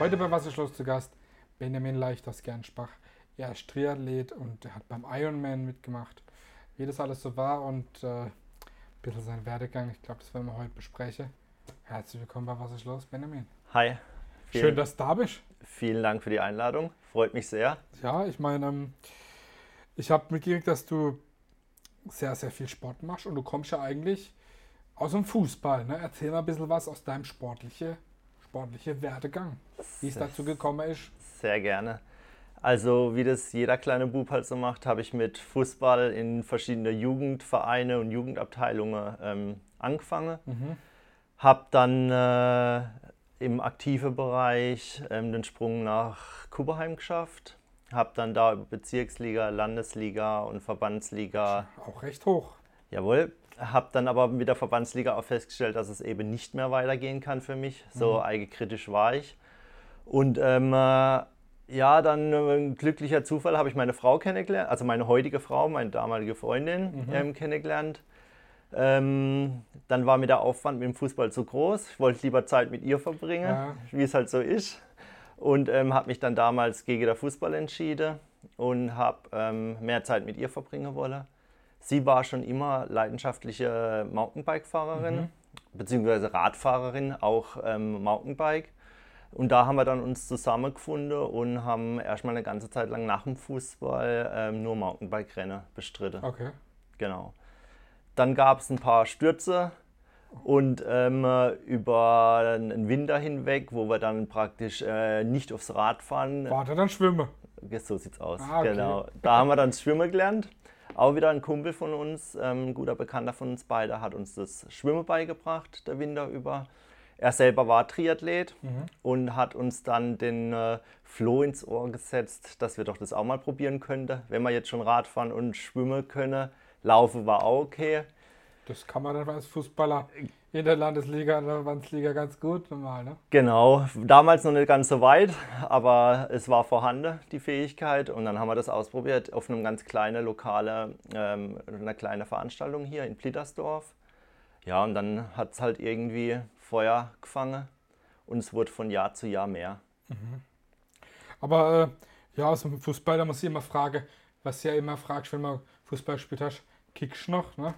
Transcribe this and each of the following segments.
Heute bei Wasserschloss zu Gast Benjamin Leicht aus Gernspach. Er ist Triathlet und er hat beim Ironman mitgemacht. Wie das alles so war und äh, ein bisschen sein Werdegang. Ich glaube, das werden wir heute besprechen. Herzlich willkommen bei Wasserschloss, Benjamin. Hi. Vielen, Schön, dass du da bist. Vielen Dank für die Einladung. Freut mich sehr. Ja, ich meine, ähm, ich habe mitgekriegt, dass du sehr, sehr viel Sport machst und du kommst ja eigentlich aus dem Fußball. Ne? Erzähl mal ein bisschen was aus deinem sportlichen sportliche Werdegang, wie es dazu gekommen ist. Sehr gerne. Also wie das jeder kleine Bub halt so macht, habe ich mit Fußball in verschiedene Jugendvereine und Jugendabteilungen ähm, angefangen. Mhm. Habe dann äh, im aktiven Bereich ähm, den Sprung nach Kuberheim geschafft. Habe dann da über Bezirksliga, Landesliga und Verbandsliga. Auch recht hoch. Jawohl, habe dann aber mit der Verbandsliga auch festgestellt, dass es eben nicht mehr weitergehen kann für mich. So mhm. eigenkritisch war ich. Und ähm, äh, ja, dann äh, ein glücklicher Zufall habe ich meine Frau kennengelernt, also meine heutige Frau, meine damalige Freundin mhm. ähm, kennengelernt. Ähm, dann war mir der Aufwand mit dem Fußball zu groß. Ich wollte lieber Zeit mit ihr verbringen, ja. wie es halt so ist. Und ähm, habe mich dann damals gegen den Fußball entschieden und habe ähm, mehr Zeit mit ihr verbringen wollen. Sie war schon immer leidenschaftliche Mountainbike-Fahrerin, mhm. beziehungsweise Radfahrerin, auch ähm, Mountainbike. Und da haben wir dann uns zusammengefunden und haben erstmal eine ganze Zeit lang nach dem Fußball ähm, nur Mountainbike-Rennen bestritten. Okay. Genau. Dann gab es ein paar Stürze und ähm, über einen Winter hinweg, wo wir dann praktisch äh, nicht aufs Rad fahren. War da dann Schwimmen? So sieht's aus. Ah, okay. Genau. Da haben wir dann Schwimmen gelernt. Auch wieder ein Kumpel von uns, ähm, ein guter Bekannter von uns beide, hat uns das Schwimmen beigebracht, der Winter über. Er selber war Triathlet mhm. und hat uns dann den äh, Floh ins Ohr gesetzt, dass wir doch das auch mal probieren könnten, wenn wir jetzt schon Radfahren und schwimmen können. Laufen war auch okay. Das kann man dann als Fußballer in der Landesliga oder Verbandsliga ganz gut normal, ne? Genau, damals noch nicht ganz so weit, aber es war vorhanden, die Fähigkeit. Und dann haben wir das ausprobiert auf einem ganz kleinen lokale, ähm, einer kleinen Veranstaltung hier in Plittersdorf. Ja, und dann hat es halt irgendwie Feuer gefangen und es wurde von Jahr zu Jahr mehr. Mhm. Aber äh, ja, aus dem Fußball, da muss ich immer fragen, was ja immer fragst, wenn man Fußball spielt hast, kickst du noch, ne?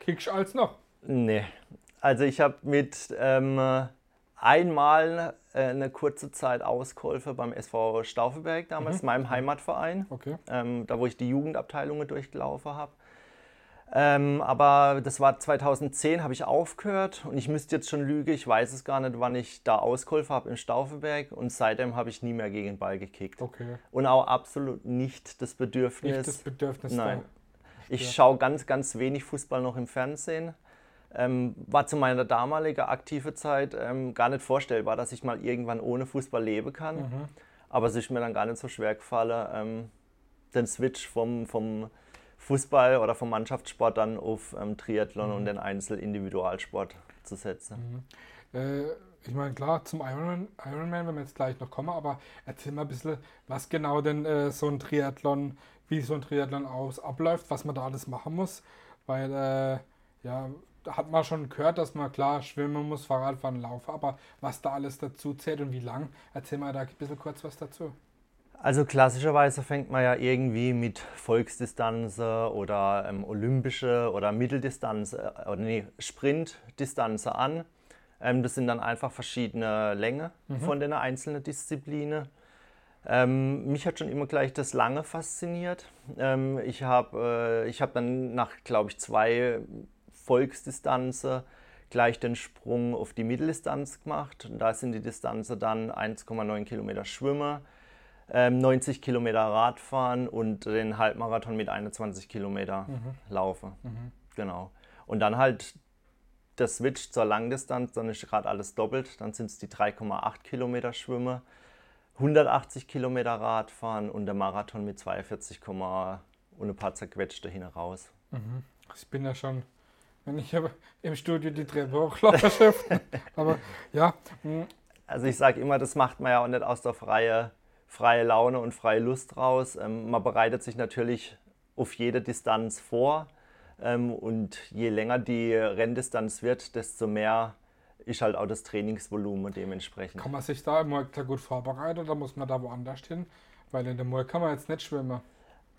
Kickst als noch? Nee. Also ich habe mit ähm, einmal äh, eine kurze Zeit ausgeholfen beim SV Stauffenberg, damals mhm. meinem Heimatverein. Okay. Ähm, da wo ich die Jugendabteilungen durchgelaufen habe. Ähm, aber das war 2010, habe ich aufgehört und ich müsste jetzt schon lügen, ich weiß es gar nicht, wann ich da ausgeholfen habe im Stauffenberg und seitdem habe ich nie mehr gegen den Ball gekickt. Okay. Und auch absolut nicht das Bedürfnis. Nicht das Bedürfnis Nein. Ich schaue ganz, ganz wenig Fußball noch im Fernsehen. Ähm, war zu meiner damaligen aktiven Zeit ähm, gar nicht vorstellbar, dass ich mal irgendwann ohne Fußball leben kann. Mhm. Aber es ist mir dann gar nicht so schwer gefallen, ähm, den Switch vom, vom Fußball oder vom Mannschaftssport dann auf ähm, Triathlon mhm. und den Einzel-Individualsport zu setzen. Mhm. Äh, ich meine, klar, zum Ironman, Ironman, wenn wir jetzt gleich noch kommen, aber erzähl mal ein bisschen, was genau denn äh, so ein Triathlon wie so ein Triathlon aus abläuft, was man da alles machen muss. Weil, äh, ja, hat man schon gehört, dass man klar schwimmen muss, Fahrradfahren, laufen, aber was da alles dazu zählt und wie lang, erzähl mal da ein bisschen kurz was dazu. Also klassischerweise fängt man ja irgendwie mit Volksdistanz oder ähm, olympische oder Mitteldistanz äh, oder nee, Sprintdistanz an. Ähm, das sind dann einfach verschiedene Längen mhm. von den einzelnen Disziplinen. Ähm, mich hat schon immer gleich das Lange fasziniert. Ähm, ich habe äh, hab dann nach, glaube ich, zwei Volksdistanzen gleich den Sprung auf die Mitteldistanz gemacht. Und da sind die Distanzen dann 1,9 Kilometer Schwimmen, ähm, 90 Kilometer Radfahren und den Halbmarathon mit 21 Kilometer mhm. Laufen. Mhm. Genau. Und dann halt der Switch zur Langdistanz, dann ist gerade alles doppelt. Dann sind es die 3,8 Kilometer Schwimmen 180 Kilometer Radfahren und der Marathon mit 42, und ein paar zerquetschte hin raus. Mhm. Ich bin ja schon, wenn ich im Studio die Treppe hochlaufe, aber ja. Mhm. Also ich sage immer, das macht man ja auch nicht aus der freie, freie Laune und freie Lust raus. Ähm, man bereitet sich natürlich auf jede Distanz vor ähm, und je länger die Renndistanz wird, desto mehr ist halt auch das Trainingsvolumen dementsprechend. Kann man sich da im Murk gut vorbereiten oder muss man da woanders hin? Weil in der Murk kann man jetzt nicht schwimmen.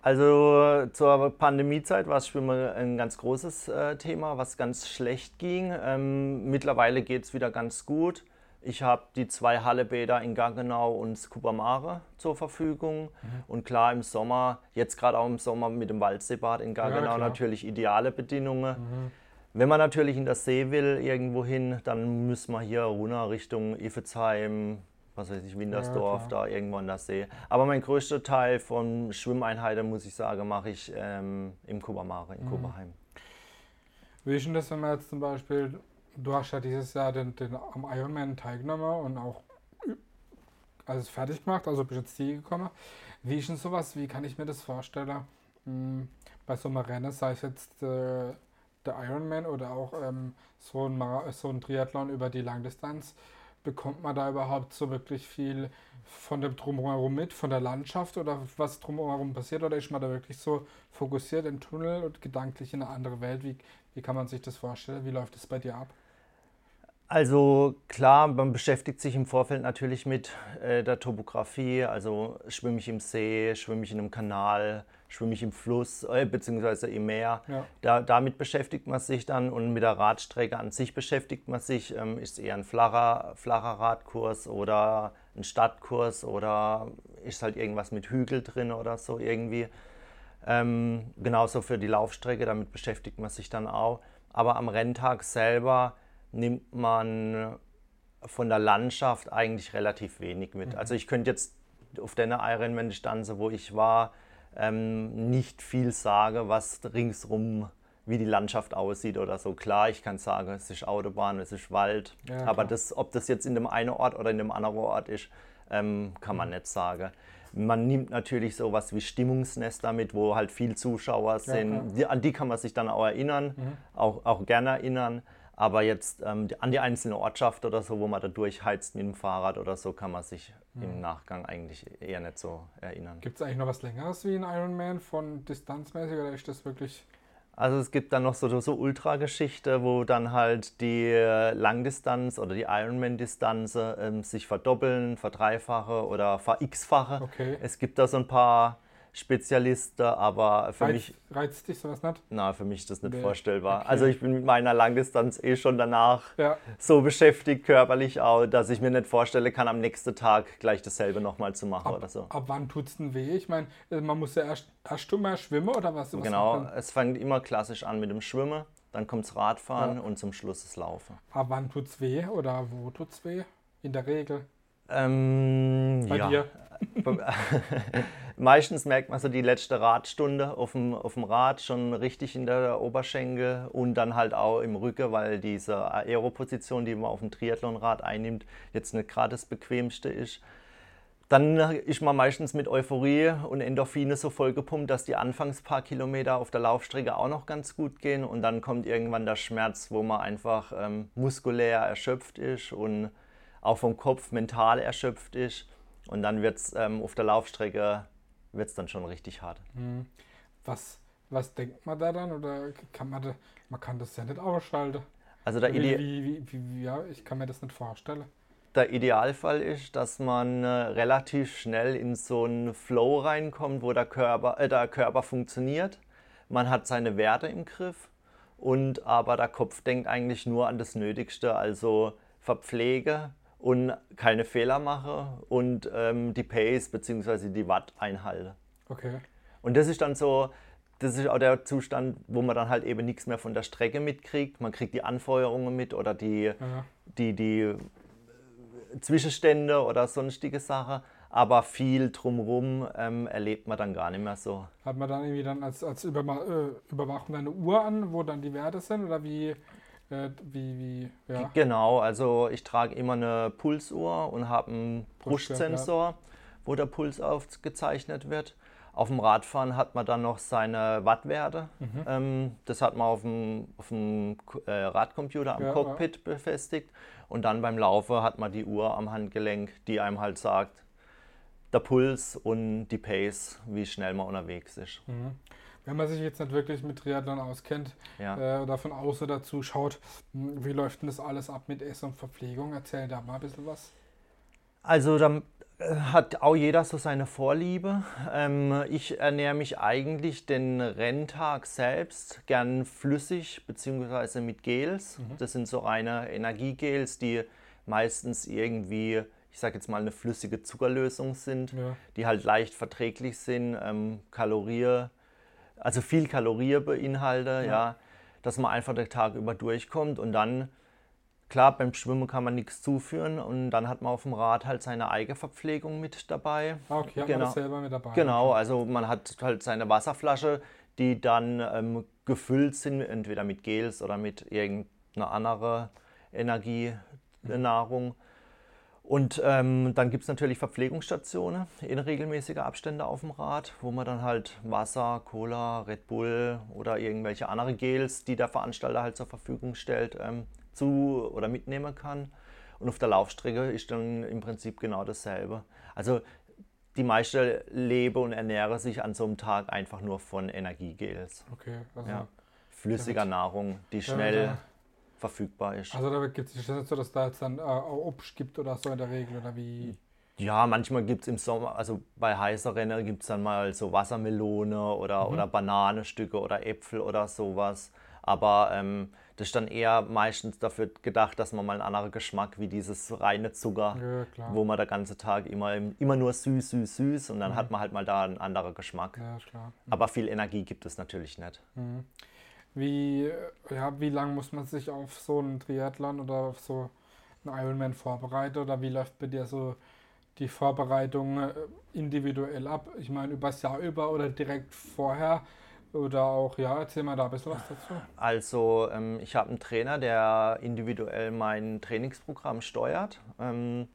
Also zur Pandemiezeit war das Schwimmen ein ganz großes äh, Thema, was ganz schlecht ging. Ähm, mittlerweile geht es wieder ganz gut. Ich habe die zwei Hallebäder in Gaggenau und Skubamare zur Verfügung. Mhm. Und klar, im Sommer, jetzt gerade auch im Sommer mit dem Waldseebad in Gaggenau ja, natürlich ideale Bedingungen. Mhm. Wenn man natürlich in der See will, irgendwo hin, dann müssen wir hier runter Richtung Iffezheim, was weiß ich, Wintersdorf, ja, da irgendwo an der See. Aber mein größter Teil von Schwimmeinheiten, muss ich sagen, mache ich ähm, im Kubamare, in mhm. Kuberheim. Wie ist denn das, wenn man jetzt zum Beispiel du hast ja dieses Jahr den, den am Ironman teilgenommen und auch alles fertig gemacht, also bist jetzt Ziel gekommen. Wie ist denn sowas, wie kann ich mir das vorstellen? Hm, bei so einem Rennen, sei es jetzt äh, der Ironman oder auch ähm, so, ein so ein Triathlon über die Langdistanz, bekommt man da überhaupt so wirklich viel von dem Drumherum mit, von der Landschaft oder was drumherum passiert? Oder ist man da wirklich so fokussiert im Tunnel und gedanklich in eine andere Welt? Wie, wie kann man sich das vorstellen? Wie läuft es bei dir ab? Also klar, man beschäftigt sich im Vorfeld natürlich mit äh, der Topografie, also schwimme ich im See, schwimme ich in einem Kanal, schwimme ich im Fluss äh, bzw. im Meer. Ja. Da, damit beschäftigt man sich dann und mit der Radstrecke an sich beschäftigt man sich. Ähm, ist es eher ein flacher, flacher Radkurs oder ein Stadtkurs oder ist halt irgendwas mit Hügel drin oder so irgendwie. Ähm, genauso für die Laufstrecke, damit beschäftigt man sich dann auch. Aber am Renntag selber nimmt man von der Landschaft eigentlich relativ wenig mit. Mhm. Also ich könnte jetzt auf der Ironman-Distanz, wo ich war, ähm, nicht viel sagen, was ringsrum, wie die Landschaft aussieht oder so. Klar, ich kann sagen, es ist Autobahn, es ist Wald, ja, aber das, ob das jetzt in dem einen Ort oder in dem anderen Ort ist, ähm, kann man mhm. nicht sagen. Man nimmt natürlich sowas wie Stimmungsnester mit, wo halt viel Zuschauer sind. Ja, die, an die kann man sich dann auch erinnern, mhm. auch, auch gerne erinnern. Aber jetzt ähm, an die einzelne Ortschaft oder so, wo man da durchheizt mit dem Fahrrad oder so, kann man sich mhm. im Nachgang eigentlich eher nicht so erinnern. Gibt es eigentlich noch was Längeres wie ein Ironman von distanzmäßig oder ist das wirklich also es gibt dann noch so, so Ultrageschichte, wo dann halt die Langdistanz oder die Ironman-Distanz ähm, sich verdoppeln, verdreifache oder ver-x-fache. Okay. Es gibt da so ein paar Spezialist, aber für Reiz, mich. Reizt dich sowas nicht? Na, für mich ist das nicht nee. vorstellbar. Okay. Also ich bin mit meiner Langdistanz eh schon danach ja. so beschäftigt, körperlich auch, dass ich mir nicht vorstellen kann, am nächsten Tag gleich dasselbe nochmal zu machen ab, oder so. Ab wann tut es denn weh? Ich meine, äh, man muss ja erst, erst mal schwimmen oder was? was genau, es fängt immer klassisch an mit dem Schwimmen, dann kommt das Radfahren ja. und zum Schluss das Laufen. Ab wann tut es weh oder wo tut es weh? In der Regel? Ähm, Bei ja. dir? Meistens merkt man so die letzte Radstunde auf dem, auf dem Rad schon richtig in der Oberschenkel und dann halt auch im Rücken, weil diese Aeroposition, die man auf dem Triathlonrad einnimmt, jetzt nicht gerade das bequemste ist. Dann ist man meistens mit Euphorie und Endorphine so vollgepumpt, dass die anfangs paar Kilometer auf der Laufstrecke auch noch ganz gut gehen und dann kommt irgendwann der Schmerz, wo man einfach ähm, muskulär erschöpft ist und auch vom Kopf mental erschöpft ist und dann wird es ähm, auf der Laufstrecke wird es dann schon richtig hart. Hm. Was, was denkt man da dann? Oder kann man da, man kann das ja nicht ausschalten? Also der wie, wie, wie, ja, ich kann mir das nicht vorstellen. Der Idealfall ist, dass man äh, relativ schnell in so einen Flow reinkommt, wo der Körper, äh, der Körper funktioniert. Man hat seine Werte im Griff und aber der Kopf denkt eigentlich nur an das Nötigste, also Verpflege, und keine Fehler mache und ähm, die Pace bzw. die Watt einhalte. Okay. Und das ist dann so, das ist auch der Zustand, wo man dann halt eben nichts mehr von der Strecke mitkriegt. Man kriegt die Anfeuerungen mit oder die, ja. die, die äh, Zwischenstände oder sonstige Sachen. Aber viel drumherum ähm, erlebt man dann gar nicht mehr so. Hat man dann irgendwie dann als, als Überma äh, Überwachung eine Uhr an, wo dann die Werte sind? Oder wie, äh, wie, wie, ja. Genau, also ich trage immer eine Pulsuhr und habe einen Brustsensor, ja. wo der Puls aufgezeichnet wird. Auf dem Radfahren hat man dann noch seine Wattwerte. Mhm. Ähm, das hat man auf dem, auf dem äh, Radcomputer am ja, Cockpit befestigt. Und dann beim Laufen hat man die Uhr am Handgelenk, die einem halt sagt, der Puls und die Pace, wie schnell man unterwegs ist. Mhm. Wenn man sich jetzt nicht wirklich mit Triathlon auskennt Ja. äh, oder von außen dazu schaut, hm, wie läuft denn das alles ab mit Essen und Verpflegung? Erzähl da mal ein bisschen was. Also da äh, hat auch jeder so seine Vorliebe. Ähm, ich ernähre mich eigentlich den Renntag selbst gern flüssig bzw. mit Gels. Das sind so reine Energiegels, die meistens irgendwie, ich sage jetzt mal, eine flüssige Zuckerlösung sind, Ja. die halt leicht verträglich sind, ähm, Kalorie, also viel Kalorie beinhalte, ja. dass man einfach den Tag über durchkommt und dann Klar, beim Schwimmen kann man nichts zuführen und dann hat man auf dem Rad halt seine Eigenverpflegung mit dabei. Ah, okay, Genau. das selber mit dabei. Genau, also man hat halt seine Wasserflasche, die dann ähm, gefüllt sind, entweder mit Gels oder mit irgendeiner anderen Energienahrung. Und ähm, dann gibt es natürlich Verpflegungsstationen in regelmäßiger Abstände auf dem Rad, wo man dann halt Wasser, Cola, Red Bull oder irgendwelche andere Gels, die der Veranstalter halt zur Verfügung stellt, ähm, zu oder mitnehmen kann. Und auf der Laufstrecke ist dann im Prinzip genau dasselbe. Also die meisten leben und ernähren sich an so einem Tag einfach nur von Energiegels. Okay, also, Ja. Flüssiger Nahrung, die Ja, schnell ja. Verfügbar ist. also da gibt es nicht so, dass da jetzt dann äh, auch Obst gibt oder so in der Regel oder wie. Ja, manchmal gibt es im Sommer, also bei heißer Rennen gibt es dann mal so Wassermelone oder, oder Bananenstücke oder Äpfel oder sowas. Aber ähm, das ist dann eher meistens dafür gedacht, dass man mal einen anderen Geschmack wie dieses reine Zucker, Ja, wo man den ganzen Tag immer, immer nur süß, süß, süß und dann hat man halt mal da einen anderen Geschmack. Ja, klar. Aber viel Energie gibt es natürlich nicht. Wie, ja, wie lang muss man sich auf so einen Triathlon oder auf so einen Ironman vorbereiten oder wie läuft bei dir so die Vorbereitung äh, individuell ab? Ich meine, übers Jahr über oder direkt vorher oder auch, ja, erzähl mal da ein bisschen was dazu. Also ähm, ich habe einen Trainer, der individuell mein Trainingsprogramm steuert. Ähm,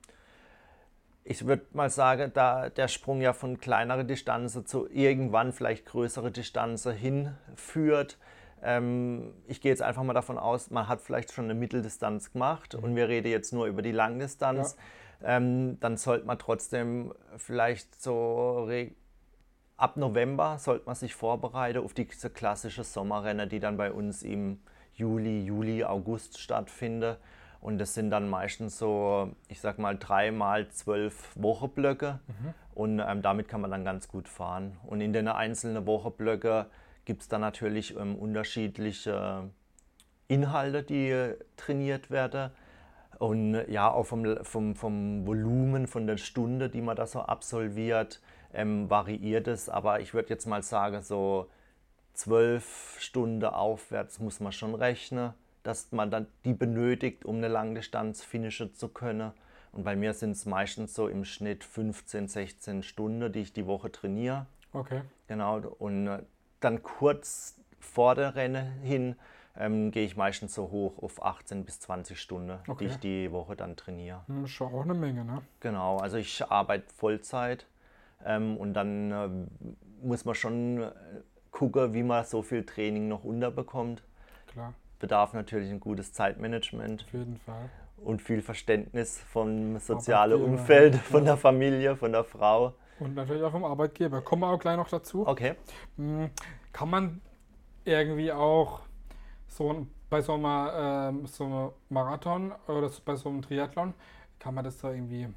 ich würde mal sagen, da der Sprung ja von kleineren Distanzen zu irgendwann vielleicht größere Distanzen hinführt. Ähm, ich gehe jetzt einfach mal davon aus, man hat vielleicht schon eine Mitteldistanz gemacht und wir reden jetzt nur über die Langdistanz. Ähm, dann sollte man trotzdem vielleicht so ab November sollte man sich vorbereiten auf diese klassische Sommerrennen, die dann bei uns im Juli, Juli, August stattfinden. Und das sind dann meistens so, ich sag mal, dreimal zwölf Wochenblöcke. Und ähm, damit kann man dann ganz gut fahren. Und in den einzelnen Wochenblöcke gibt es dann natürlich ähm, unterschiedliche Inhalte, die trainiert werden. Und äh, ja, auch vom, vom, vom Volumen, von der Stunde, die man da so absolviert, ähm, variiert es. Aber ich würde jetzt mal sagen, so zwölf Stunden aufwärts muss man schon rechnen, dass man dann die benötigt, um eine Langdistanz finishen zu können. Und bei mir sind es meistens so im Schnitt 15, 16 Stunden, die ich die Woche trainiere. Okay. Genau, und äh, dann kurz vor der Renne hin ähm, gehe ich meistens so hoch auf 18 bis 20 Stunden, Okay. die ich die Woche dann trainiere. Hm, Schon auch eine Menge, ne? Genau, also ich arbeite Vollzeit ähm, und dann äh, muss man schon äh, gucken, wie man so viel Training noch unterbekommt. Klar, Bedarf natürlich ein gutes Zeitmanagement auf jeden Fall. und viel Verständnis vom sozialen Umfeld, ja. von der Familie, von der Frau. Und natürlich auch vom Arbeitgeber. Kommen wir auch gleich noch dazu. Okay. Hm, Kann man irgendwie auch so ein, bei so einem, ähm, so einem Marathon oder bei so einem Triathlon, kann man das da irgendwie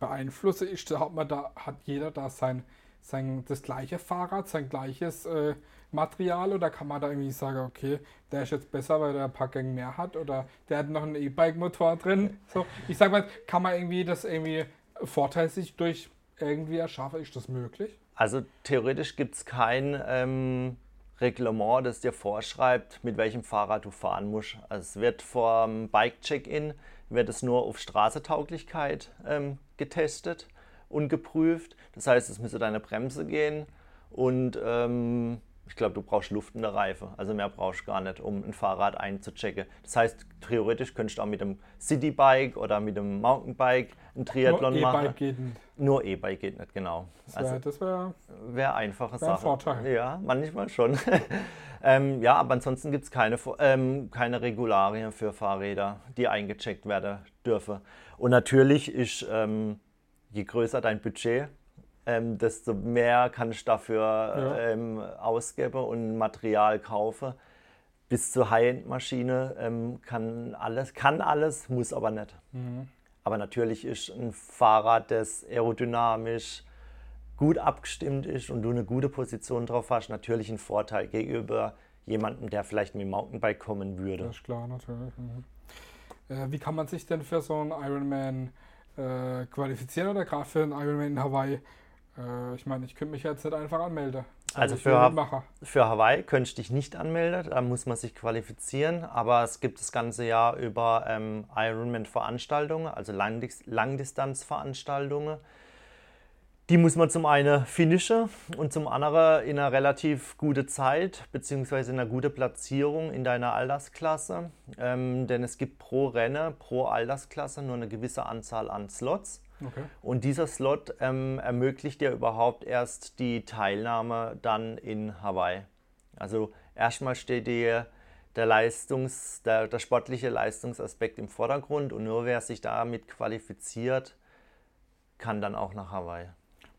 beeinflussen? Da hat, man da, hat jeder da sein, sein das gleiche Fahrrad, sein gleiches äh, Material oder kann man da irgendwie sagen, okay, der ist jetzt besser, weil der ein paar Gänge mehr hat oder der hat noch einen E-Bike-Motor drin? So, ich sag mal, kann man irgendwie das irgendwie Vorteil sich durch irgendwie erschaffen? Ist das möglich? Also theoretisch gibt es kein ähm, Reglement, das dir vorschreibt, mit welchem Fahrrad du fahren musst. Also es wird vor dem Bike-Check-In wird es nur auf Straßetauglichkeit ähm, getestet und geprüft. Das heißt, es müsste deine Bremse gehen und ähm, ich glaube, du brauchst Luft in der Reife. Also mehr brauchst du gar nicht, um ein Fahrrad einzuchecken. Das heißt, theoretisch könntest du auch mit dem Citybike oder mit dem Mountainbike einen Triathlon Nur machen. E-Bike geht nicht. Nur E-Bike geht nicht, genau. Das Also wäre das wär, Wäre einfache Wär ein Sache. Vorteil. Ja, manchmal schon. ähm, ja, aber ansonsten gibt es keine, ähm, keine Regularien für Fahrräder, die eingecheckt werden dürfen. Und natürlich ist, ähm, je größer dein Budget, ähm, desto mehr kann ich dafür Ja. ähm, ausgeben und Material kaufen. Bis zur High-End-Maschine ähm, kann alles, kann alles, muss aber nicht. Mhm. Aber natürlich ist ein Fahrrad, das aerodynamisch gut abgestimmt ist und du eine gute Position drauf hast, natürlich ein Vorteil gegenüber jemandem, der vielleicht mit dem Mountainbike kommen würde. Das ist klar, natürlich. Mhm. Äh, wie kann man sich denn für so einen Ironman äh, qualifizieren oder gerade für einen Ironman in Hawaii? Äh, ich meine, ich könnte mich jetzt nicht einfach anmelden. Also ich, für Ha-. Für Hawaii könnte ich dich nicht anmelden, da muss man sich qualifizieren, aber es gibt das ganze Jahr über ähm, Ironman-Veranstaltungen, also Langdis Langdistanz-Veranstaltungen. Die muss man zum einen finishen und zum anderen in einer relativ gute Zeit beziehungsweise in einer guten Platzierung in deiner Altersklasse. Ähm, denn es gibt pro Rennen, pro Altersklasse nur eine gewisse Anzahl an Slots. Okay. Und dieser Slot ähm, ermöglicht dir überhaupt erst die Teilnahme dann in Hawaii. Also erstmal steht dir der, Leistungs-, der, der sportliche Leistungsaspekt im Vordergrund und nur wer sich damit qualifiziert, kann dann auch nach Hawaii.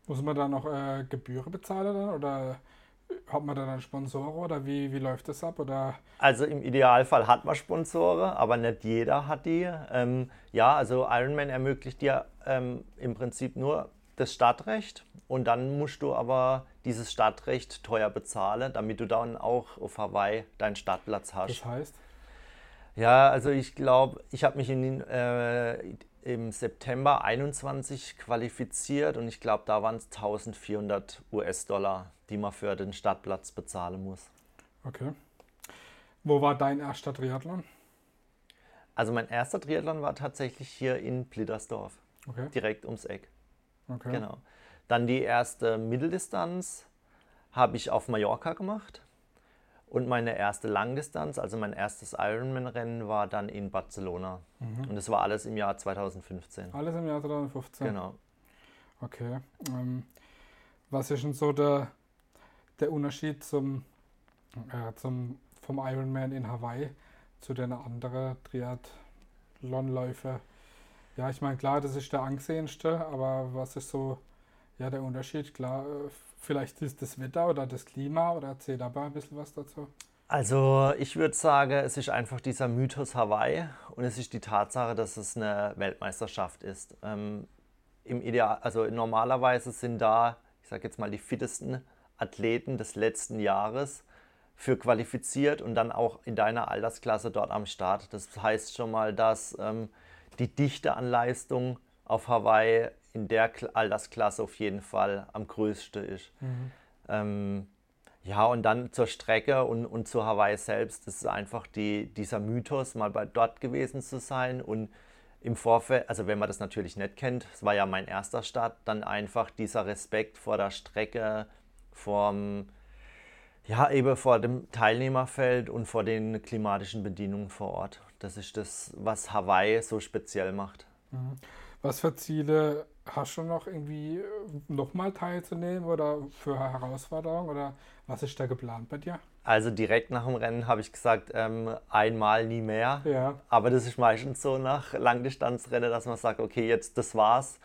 Muss man da noch äh, Gebühren bezahlen dann oder hat man da dann Sponsoren oder wie, wie läuft das ab? Oder Also im Idealfall hat man Sponsoren, aber nicht jeder hat die. Ähm, ja, also Ironman ermöglicht dir ähm, im Prinzip nur das Startrecht und dann musst du aber dieses Startrecht teuer bezahlen, damit du dann auch auf Hawaii deinen Startplatz hast. das heißt? Ja, also ich glaube, ich habe mich in, äh, im September 21 qualifiziert und ich glaube, da waren es 1400 US-Dollar, die man für den Startplatz bezahlen muss. Okay. Wo war dein erster Triathlon? Also mein erster Triathlon war tatsächlich hier in Blittersdorf, Okay. direkt ums Eck. okay. Genau. Dann die erste Mitteldistanz habe ich auf Mallorca gemacht. Und meine erste Langdistanz, also mein erstes Ironman-Rennen, war dann in Barcelona. Und das war alles im Jahr 2015. Alles im Jahr 2015. Genau. Okay. Ähm, was ist denn so der, der Unterschied zum, äh, zum, vom Ironman in Hawaii zu den anderen Triathlonläufen? Ja, ich meine, klar, das ist der angesehenste, aber was ist so ja, der Unterschied? Klar, äh, vielleicht ist das Wetter oder das Klima oder erzähl da mal ein bisschen was dazu. Also ich würde sagen, es ist einfach dieser Mythos Hawaii und es ist die Tatsache, dass es eine Weltmeisterschaft ist. Ähm, Im Ideal, also normalerweise sind da, ich sage jetzt mal, die fittesten Athleten des letzten Jahres für qualifiziert und dann auch in deiner Altersklasse dort am Start. Das heißt schon mal, dass ähm, die Dichte an Leistung auf Hawaii in der Kl- Altersklasse auf jeden Fall am größten ist. Ähm, ja, und dann zur Strecke und, und zu Hawaii selbst. Das ist einfach die, dieser Mythos, mal bei dort gewesen zu sein und im Vorfeld, also wenn man das natürlich nicht kennt, es war ja mein erster Start, dann einfach dieser Respekt vor der Strecke, vorm, ja, eben vor dem Teilnehmerfeld und vor den klimatischen Bedingungen vor Ort. Das ist das, was Hawaii so speziell macht. Was für Ziele hast du noch irgendwie nochmal teilzunehmen oder für Herausforderungen oder was ist da geplant bei dir? Also direkt nach dem Rennen habe ich gesagt, ähm, einmal nie mehr. Ja, Aber das ist meistens so nach Langdistanzrennen, dass man sagt, okay, jetzt das war's.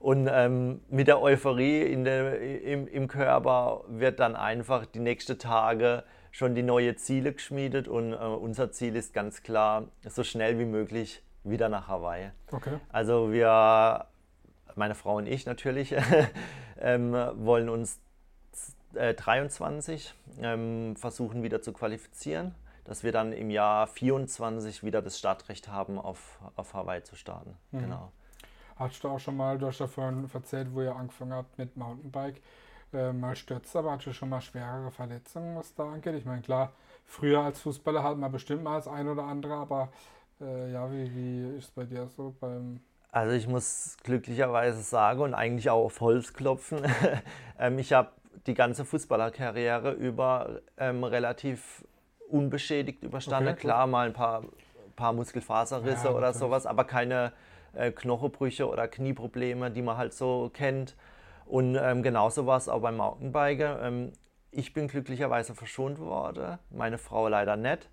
Und ähm, mit der Euphorie in der, im, im Körper wird dann einfach die nächsten Tage schon die neuen Ziele geschmiedet. Und äh, unser Ziel ist ganz klar, so schnell wie möglich wieder nach Hawaii. okay. Also wir, meine Frau und ich natürlich, ähm, wollen uns äh, 23 ähm, versuchen wieder zu qualifizieren, dass wir dann im Jahr 24 wieder das Startrecht haben, auf, auf Hawaii zu starten. Genau. Hast du auch schon mal, du hast ja vorhin erzählt, wo ihr angefangen habt mit Mountainbike, äh, mal stürzt, aber hast du schon mal schwerere Verletzungen, was da angeht? Ich meine, klar, früher als Fußballer hat man bestimmt mal das ein oder andere, aber äh, ja, wie, wie ist es bei dir so beim Also ich muss glücklicherweise sagen und eigentlich auch auf Holz klopfen, ähm, ich habe die ganze Fußballerkarriere über ähm, relativ unbeschädigt überstanden. Okay. Klar, mal ein paar, paar Muskelfaserrisse Ja, oder natürlich. sowas, aber keine äh, Knochenbrüche oder Knieprobleme, die man halt so kennt. Und ähm, genauso war es auch beim Mountainbiken. Ähm, ich bin glücklicherweise verschont worden, meine Frau leider nicht.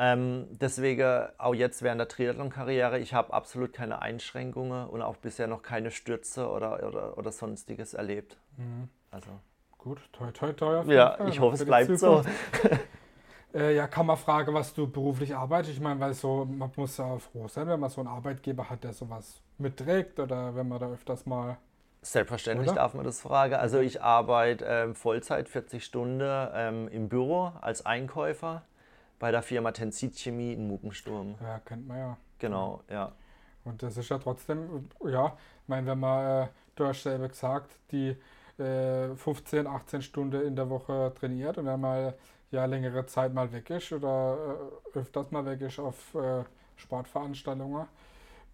Ähm, deswegen auch jetzt während der Triathlon-Karriere, ich habe absolut keine Einschränkungen und auch bisher noch keine Stürze oder, oder, oder sonstiges erlebt. Mhm. Also. Gut, toi toi toi. Ja, ich hoffe, es bleibt so. äh, ja, kann man fragen, was du beruflich arbeitest? Ich meine, weil so, man muss ja froh sein, wenn man so einen Arbeitgeber hat, der sowas mitträgt oder wenn man da öfters mal. Selbstverständlich oder? darf man das fragen. Also ich arbeite ähm, Vollzeit 40 Stunden ähm, im Büro als Einkäufer bei der Firma Tensit Chemie in Mugensturm. Ja, kennt man ja. Genau, ja. Und das ist ja trotzdem, ja, ich meine, wenn man, äh, du hast selber gesagt, die äh, 15, 18 Stunden in der Woche trainiert und dann mal ja längere Zeit mal weg ist oder äh, öfters mal weg ist auf äh, Sportveranstaltungen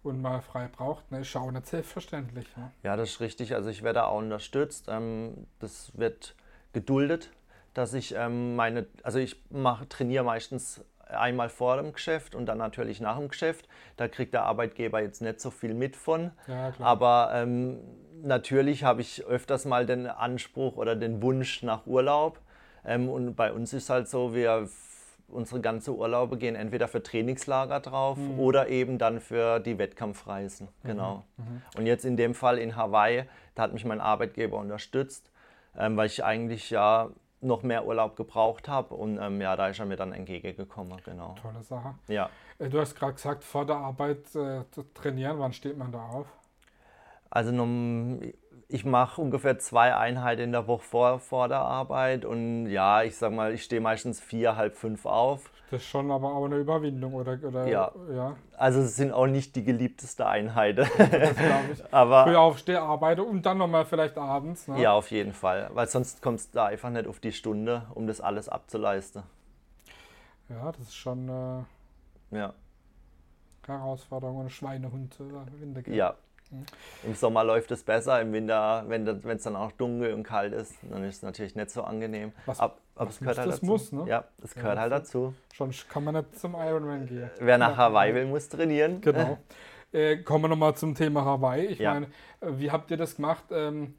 und mal frei braucht, ne, ist auch nicht selbstverständlich. Ne? Ja, das ist richtig. Also ich werde auch unterstützt. Ähm, das wird geduldet dass ich ähm, meine, also ich mache, trainiere meistens einmal vor dem Geschäft und dann natürlich nach dem Geschäft. Da kriegt der Arbeitgeber jetzt nicht so viel mit von. Ja, Aber ähm, natürlich habe ich öfters mal den Anspruch oder den Wunsch nach Urlaub. Ähm, und bei uns ist es halt so, wir unsere ganze Urlaube gehen entweder für Trainingslager drauf mhm. oder eben dann für die Wettkampfreisen. Mhm. Genau. Mhm. Und jetzt in dem Fall in Hawaii, da hat mich mein Arbeitgeber unterstützt, ähm, weil ich eigentlich ja noch mehr Urlaub gebraucht habe und ähm, ja, da ist er mir dann entgegengekommen, genau. Tolle Sache. Ja. Äh, du hast gerade gesagt, vor der Arbeit äh, trainieren, wann steht man da auf? Also ich mache ungefähr zwei Einheiten in der Woche vor, vor der Arbeit und ja, ich sag mal, ich stehe meistens vier, halb fünf auf. Das ist schon aber auch eine Überwindung, oder? oder ja. ja. Also es sind auch nicht die geliebteste Einheiten. Das glaube ich. aber Früh aufstehe, arbeite und dann nochmal vielleicht abends. Ne? Ja, auf jeden Fall. Weil sonst kommst du da einfach nicht auf die Stunde, um das alles abzuleisten. Ja, das ist schon äh, ja. Herausforderung und Schweinehund. Äh, ja, im Sommer läuft es besser, im Winter, wenn es dann auch dunkel und kalt ist, dann ist es natürlich nicht so angenehm. Was, aber, aber es gehört halt dazu. Muss, ne? Ja, es gehört ja, halt dazu. Sonst kann man nicht zum Ironman gehen. Wer nach Hawaii will, muss trainieren. Genau. Äh, kommen wir nochmal zum Thema Hawaii. Ich ja. meine, äh, wie habt ihr das gemacht? Ähm,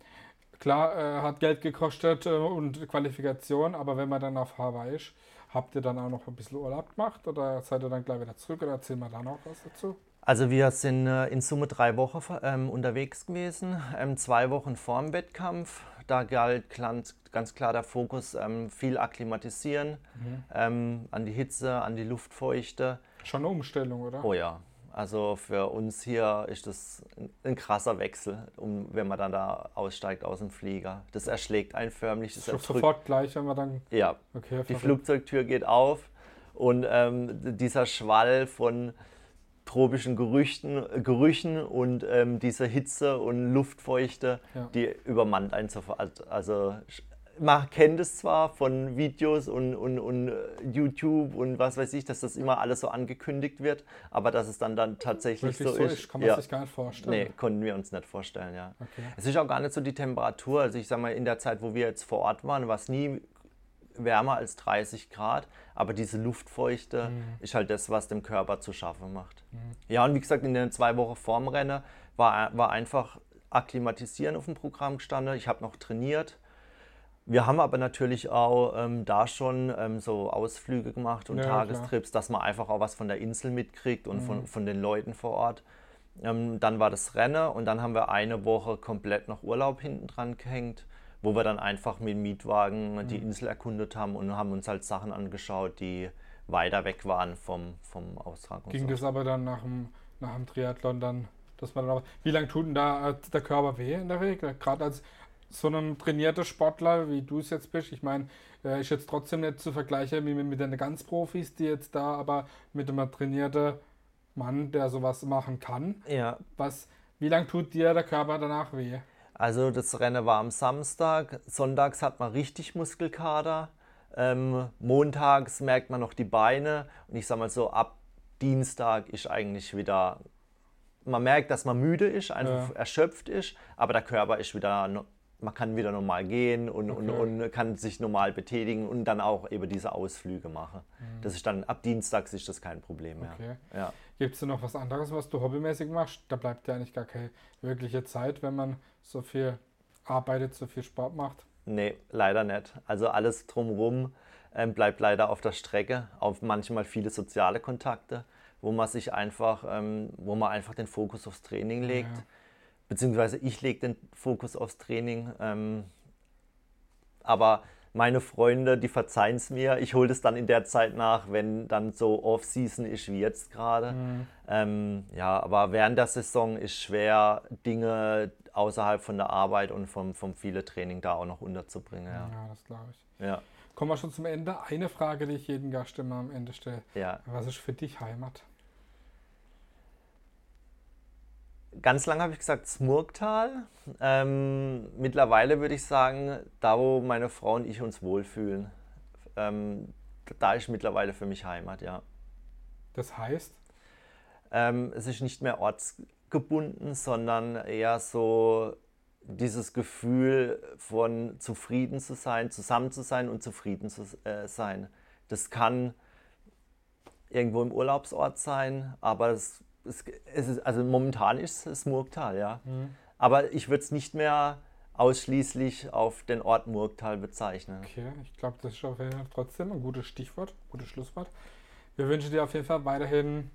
klar, äh, hat Geld gekostet äh, und Qualifikation, aber wenn man dann auf Hawaii ist, habt ihr dann auch noch ein bisschen Urlaub gemacht oder seid ihr dann gleich wieder zurück oder erzählen wir da noch was dazu? Also wir sind äh, in Summe drei Wochen ähm, unterwegs gewesen, ähm, zwei Wochen vor dem Wettkampf. Da galt ganz, ganz klar der Fokus, ähm, viel akklimatisieren, mhm. Ähm, an die Hitze, an die Luftfeuchte. Schon eine Umstellung, oder? Oh ja. Also für uns hier ist das ein, krasser Wechsel, um, wenn man dann da aussteigt aus dem Flieger. Das erschlägt einen förmlich. Das ist sofort gleich, wenn man dann... Ja, okay, die Flugzeugtür geht auf und ähm, dieser Schwall von tropischen Gerüchten, Gerüchen und ähm, diese Hitze und Luftfeuchte, ja. die übermannt einen sofort. Also man kennt es zwar von Videos und, und, und äh, YouTube und was weiß ich, dass das immer alles so angekündigt wird, aber dass es dann, dann tatsächlich so, so, ist, ist kann man ja. sich gar nicht vorstellen. Nee, konnten wir uns nicht vorstellen, ja. Okay. Es ist auch gar nicht so die Temperatur. Also ich sag mal, in der Zeit, wo wir jetzt vor Ort waren, war es nie wärmer als 30 Grad, aber diese Luftfeuchte mhm. ist halt das, was dem Körper zu schaffen macht. Mhm. Ja, und wie gesagt, in den zwei Wochen vorm Rennen war, war einfach Akklimatisieren auf dem Programm gestanden. Ich habe noch trainiert. Wir haben aber natürlich auch ähm, da schon ähm, so Ausflüge gemacht und ja, Tagestrips, klar. dass man einfach auch was von der Insel mitkriegt und mhm. von, von den Leuten vor Ort. Ähm, dann war das Rennen und dann haben wir eine Woche komplett noch Urlaub hinten dran gehängt wo wir dann einfach mit dem Mietwagen mhm. die Insel erkundet haben und haben uns halt Sachen angeschaut, die weiter weg waren vom, vom Austragungsort. Ging das aber dann nach dem, nach dem Triathlon dann, dass man dann, wie lange tut denn da der Körper weh in der Regel? Gerade als so ein trainierter Sportler, wie du es jetzt bist, ich meine, äh, ist jetzt trotzdem nicht zu vergleichen wie mit, mit den ganz Profis, die jetzt da, aber mit einem trainierten Mann, der sowas machen kann. Ja. Was, wie lange tut dir der Körper danach weh? Also das Rennen war am Samstag, sonntags hat man richtig Muskelkater, ähm, montags merkt man noch die Beine und ich sage mal so, ab Dienstag ist eigentlich wieder, man merkt, dass man müde ist, einfach ja. erschöpft ist, aber der Körper ist wieder, man kann wieder normal gehen und, okay. und, und, kann sich normal betätigen und dann auch eben diese Ausflüge machen. Mhm. Das ist dann, ab Dienstags ist das kein Problem mehr. Okay. Ja. Gibt es noch was anderes, was du hobbymäßig machst? Da bleibt ja eigentlich gar keine wirkliche Zeit, wenn man so viel arbeitet, so viel Sport macht. Nee, leider nicht. Also alles drumherum ähm, bleibt leider auf der Strecke, auf manchmal viele soziale Kontakte, wo man sich einfach, ähm, wo man einfach den Fokus aufs Training legt. Ja. Beziehungsweise ich lege den Fokus aufs Training. Ähm, aber meine Freunde, die verzeihen es mir. Ich hole es dann in der Zeit nach, wenn dann so Off-Season ist wie jetzt gerade. Mhm. Ähm, ja, aber während der Saison ist schwer, Dinge außerhalb von der Arbeit und vom, vom viele Training da auch noch unterzubringen. Ja. Ja, das glaube ich. Ja. Kommen wir schon zum Ende. Eine Frage, die ich jeden Gast immer am Ende stelle. ja. Was ist für dich Heimat? Ganz lange habe ich gesagt Smurgtal. Ähm, mittlerweile würde ich sagen, da wo meine Frau und ich uns wohlfühlen. Ähm, da ist mittlerweile für mich Heimat, ja. Das heißt, Ähm, es ist nicht mehr ortsgebunden, sondern eher so dieses Gefühl von zufrieden zu sein, zusammen zu sein und zufrieden zu äh, sein. Das kann irgendwo im Urlaubsort sein, aber es, es, es ist, also momentan ist es Murgtal, ja. Aber ich würde es nicht mehr ausschließlich auf den Ort Murgtal bezeichnen. okay, ich glaube, das ist auf jeden Fall trotzdem ein gutes Stichwort, gutes Schlusswort. Wir wünschen dir auf jeden Fall weiterhin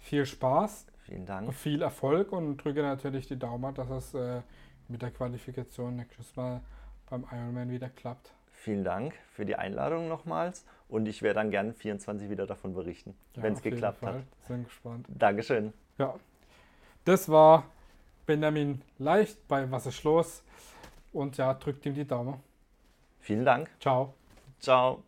viel Spaß Vielen Dank. und viel Erfolg und drücke natürlich die Daumen, dass es äh, mit der Qualifikation nächstes Mal beim Ironman wieder klappt. Vielen Dank für die Einladung nochmals und ich werde dann gerne 24 wieder davon berichten, Ja, wenn es geklappt hat. Sind gespannt. Dankeschön. Ja, das war Benjamin Leicht bei Was ist los? Und ja, drückt ihm die Daumen. Vielen Dank. Ciao. Ciao.